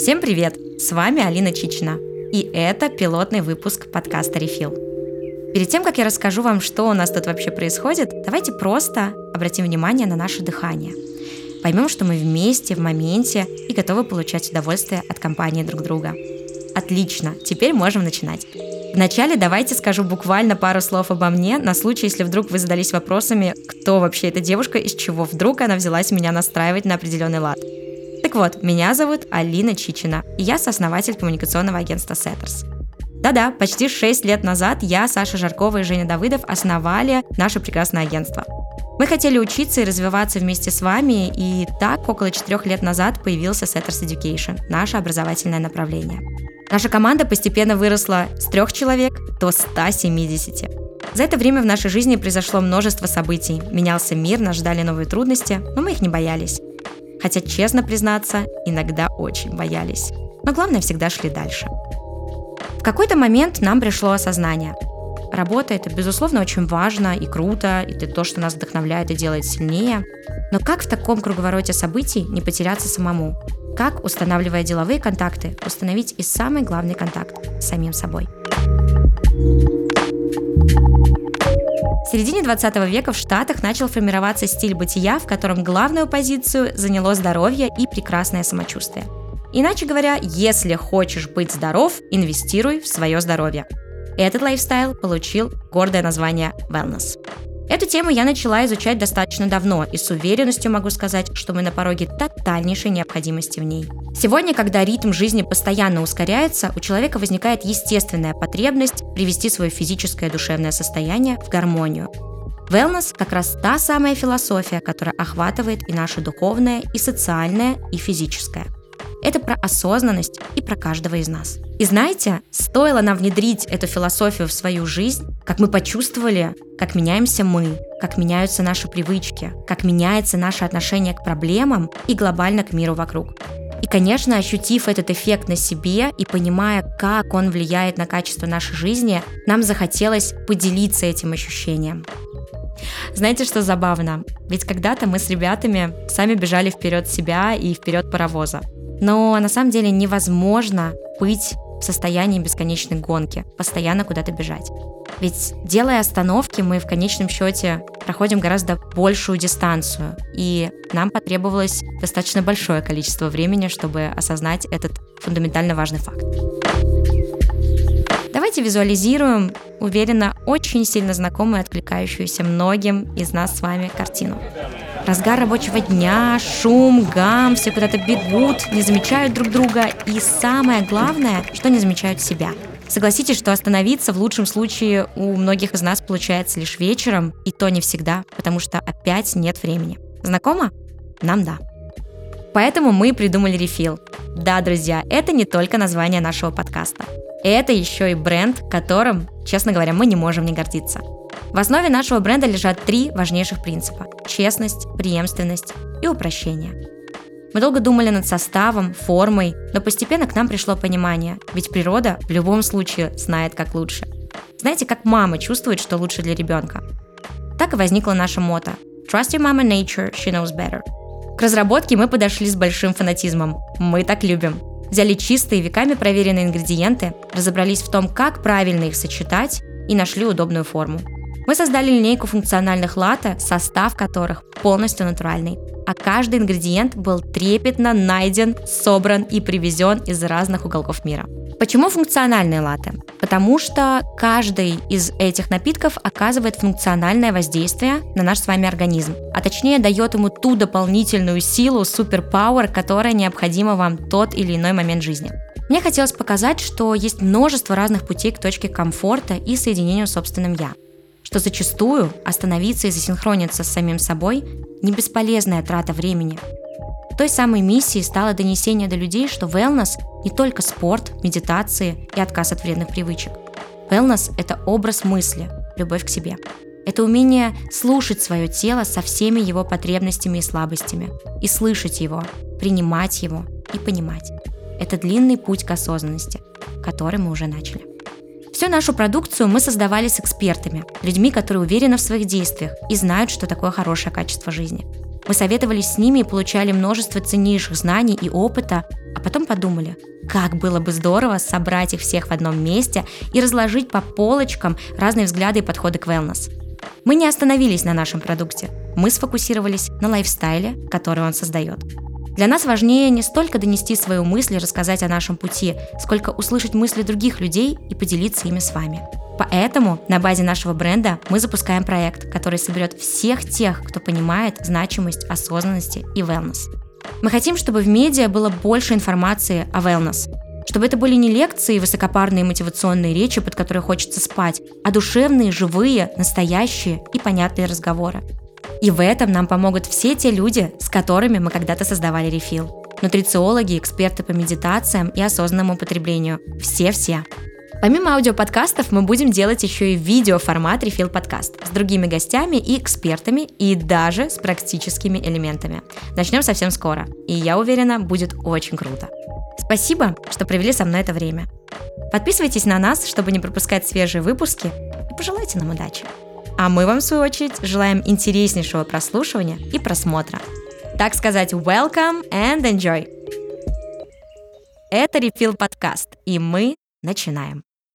Всем привет! С вами Алина Чичина. И это пилотный выпуск подкаста «Рефил». Перед тем, как я расскажу вам, что у нас тут вообще происходит, давайте просто обратим внимание на наше дыхание. Поймем, что мы вместе, в моменте и готовы получать удовольствие от компании друг друга. Отлично, теперь можем начинать. Вначале давайте скажу буквально пару слов обо мне, на случай, если вдруг вы задались вопросами, кто вообще эта девушка, из чего вдруг она взялась меня настраивать на определенный лад. Так вот, меня зовут Алина Чичина, и я сооснователь коммуникационного агентства Setters. Да-да, почти 6 лет назад я, Саша Жаркова и Женя Давыдов основали наше прекрасное агентство. Мы хотели учиться и развиваться вместе с вами, и так около 4 лет назад появился Setters Education, наше образовательное направление. Наша команда постепенно выросла с трех человек до 170. За это время в нашей жизни произошло множество событий. Менялся мир, нас ждали новые трудности, но мы их не боялись. Хотя, честно признаться, иногда очень боялись. Но главное, всегда шли дальше. В какой-то момент нам пришло осознание. Работа – это, безусловно, очень важно и круто, и это то, что нас вдохновляет и делает сильнее. Но как в таком круговороте событий не потеряться самому? Как, устанавливая деловые контакты, установить и самый главный контакт с самим собой? В середине 20 века в Штатах начал формироваться стиль бытия, в котором главную позицию заняло здоровье и прекрасное самочувствие. Иначе говоря, если хочешь быть здоров, инвестируй в свое здоровье. Этот лайфстайл получил гордое название wellness. Эту тему я начала изучать достаточно давно и с уверенностью могу сказать, что мы на пороге тотальнейшей необходимости в ней. Сегодня, когда ритм жизни постоянно ускоряется, у человека возникает естественная потребность привести свое физическое и душевное состояние в гармонию. Wellness – как раз та самая философия, которая охватывает и наше духовное, и социальное, и физическое – это про осознанность и про каждого из нас. И знаете, стоило нам внедрить эту философию в свою жизнь, как мы почувствовали, как меняемся мы, как меняются наши привычки, как меняется наше отношение к проблемам и глобально к миру вокруг. И, конечно, ощутив этот эффект на себе и понимая, как он влияет на качество нашей жизни, нам захотелось поделиться этим ощущением. Знаете, что забавно? Ведь когда-то мы с ребятами сами бежали вперед себя и вперед паровоза. Но на самом деле невозможно быть в состоянии бесконечной гонки, постоянно куда-то бежать. Ведь делая остановки, мы в конечном счете проходим гораздо большую дистанцию, и нам потребовалось достаточно большое количество времени, чтобы осознать этот фундаментально важный факт. Давайте визуализируем, уверенно, очень сильно знакомую и откликающуюся многим из нас с вами картину. Разгар рабочего дня, шум, гам, все куда-то бегут, не замечают друг друга и самое главное, что не замечают себя. Согласитесь, что остановиться в лучшем случае у многих из нас получается лишь вечером, и то не всегда, потому что опять нет времени. Знакомо? Нам да. Поэтому мы придумали рефил. Да, друзья, это не только название нашего подкаста. Это еще и бренд, которым, честно говоря, мы не можем не гордиться. В основе нашего бренда лежат три важнейших принципа – честность, преемственность и упрощение. Мы долго думали над составом, формой, но постепенно к нам пришло понимание, ведь природа в любом случае знает, как лучше. Знаете, как мама чувствует, что лучше для ребенка? Так и возникла наша мото «Trust your mama nature, she knows better». К разработке мы подошли с большим фанатизмом. Мы так любим. Взяли чистые, веками проверенные ингредиенты, разобрались в том, как правильно их сочетать и нашли удобную форму. Мы создали линейку функциональных латте, состав которых полностью натуральный, а каждый ингредиент был трепетно найден, собран и привезен из разных уголков мира. Почему функциональные латте? Потому что каждый из этих напитков оказывает функциональное воздействие на наш с вами организм, а точнее дает ему ту дополнительную силу, суперпауэр, которая необходима вам тот или иной момент жизни. Мне хотелось показать, что есть множество разных путей к точке комфорта и соединению с собственным «я» что зачастую остановиться и засинхрониться с самим собой – не бесполезная трата времени. Той самой миссией стало донесение до людей, что wellness – не только спорт, медитации и отказ от вредных привычек. Wellness – это образ мысли, любовь к себе. Это умение слушать свое тело со всеми его потребностями и слабостями, и слышать его, принимать его и понимать. Это длинный путь к осознанности, который мы уже начали. Всю нашу продукцию мы создавали с экспертами, людьми, которые уверены в своих действиях и знают, что такое хорошее качество жизни. Мы советовались с ними и получали множество ценнейших знаний и опыта, а потом подумали, как было бы здорово собрать их всех в одном месте и разложить по полочкам разные взгляды и подходы к wellness. Мы не остановились на нашем продукте, мы сфокусировались на лайфстайле, который он создает. Для нас важнее не столько донести свою мысль и рассказать о нашем пути, сколько услышать мысли других людей и поделиться ими с вами. Поэтому на базе нашего бренда мы запускаем проект, который соберет всех тех, кто понимает значимость осознанности и wellness. Мы хотим, чтобы в медиа было больше информации о wellness, чтобы это были не лекции и высокопарные мотивационные речи, под которые хочется спать, а душевные, живые, настоящие и понятные разговоры. И в этом нам помогут все те люди, с которыми мы когда-то создавали рефил. Нутрициологи, эксперты по медитациям и осознанному потреблению. Все-все. Помимо аудиоподкастов мы будем делать еще и видеоформат Refill подкаст с другими гостями и экспертами и даже с практическими элементами. Начнем совсем скоро, и я уверена, будет очень круто. Спасибо, что провели со мной это время. Подписывайтесь на нас, чтобы не пропускать свежие выпуски, и пожелайте нам удачи. А мы вам, в свою очередь, желаем интереснейшего прослушивания и просмотра. Так сказать, welcome and enjoy! Это Refill подкаст, и мы начинаем.